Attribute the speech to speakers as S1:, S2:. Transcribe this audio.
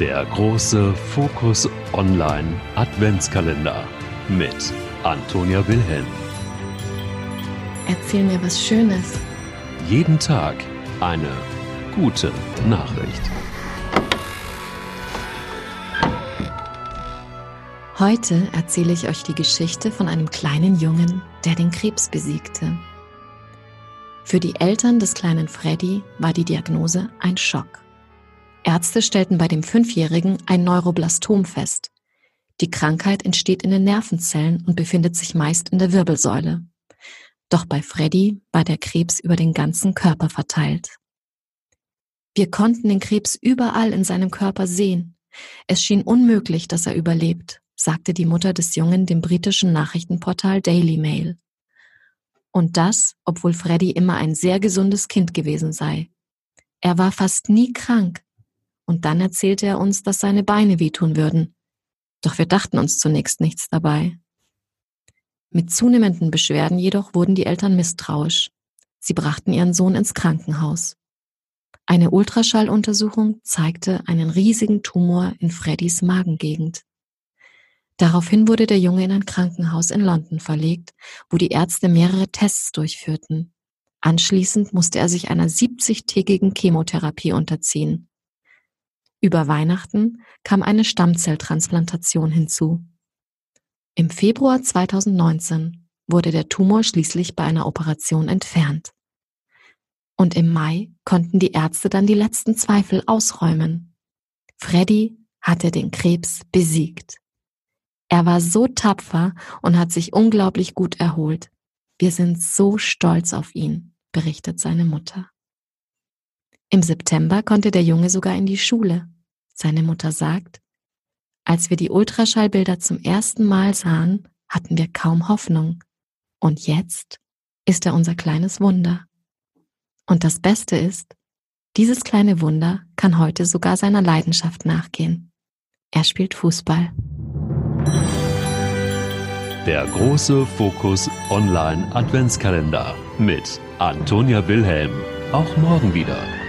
S1: Der große Fokus Online Adventskalender mit Antonia Wilhelm.
S2: Erzähl mir was Schönes.
S1: Jeden Tag eine gute Nachricht.
S2: Heute erzähle ich euch die Geschichte von einem kleinen Jungen, der den Krebs besiegte. Für die Eltern des kleinen Freddy war die Diagnose ein Schock. Ärzte stellten bei dem Fünfjährigen ein Neuroblastom fest. Die Krankheit entsteht in den Nervenzellen und befindet sich meist in der Wirbelsäule. Doch bei Freddy war der Krebs über den ganzen Körper verteilt. Wir konnten den Krebs überall in seinem Körper sehen. Es schien unmöglich, dass er überlebt, sagte die Mutter des Jungen dem britischen Nachrichtenportal Daily Mail. Und das, obwohl Freddy immer ein sehr gesundes Kind gewesen sei. Er war fast nie krank, und dann erzählte er uns, dass seine Beine wehtun würden. Doch wir dachten uns zunächst nichts dabei. Mit zunehmenden Beschwerden jedoch wurden die Eltern misstrauisch. Sie brachten ihren Sohn ins Krankenhaus. Eine Ultraschalluntersuchung zeigte einen riesigen Tumor in Freddys Magengegend. Daraufhin wurde der Junge in ein Krankenhaus in London verlegt, wo die Ärzte mehrere Tests durchführten. Anschließend musste er sich einer 70-tägigen Chemotherapie unterziehen. Über Weihnachten kam eine Stammzelltransplantation hinzu. Im Februar 2019 wurde der Tumor schließlich bei einer Operation entfernt. Und im Mai konnten die Ärzte dann die letzten Zweifel ausräumen. Freddy hatte den Krebs besiegt. Er war so tapfer und hat sich unglaublich gut erholt. Wir sind so stolz auf ihn, berichtet seine Mutter. Im September konnte der Junge sogar in die Schule. Seine Mutter sagt, als wir die Ultraschallbilder zum ersten Mal sahen, hatten wir kaum Hoffnung. Und jetzt ist er unser kleines Wunder. Und das Beste ist, dieses kleine Wunder kann heute sogar seiner Leidenschaft nachgehen. Er spielt Fußball.
S1: Der große Fokus Online Adventskalender mit Antonia Wilhelm. Auch morgen wieder.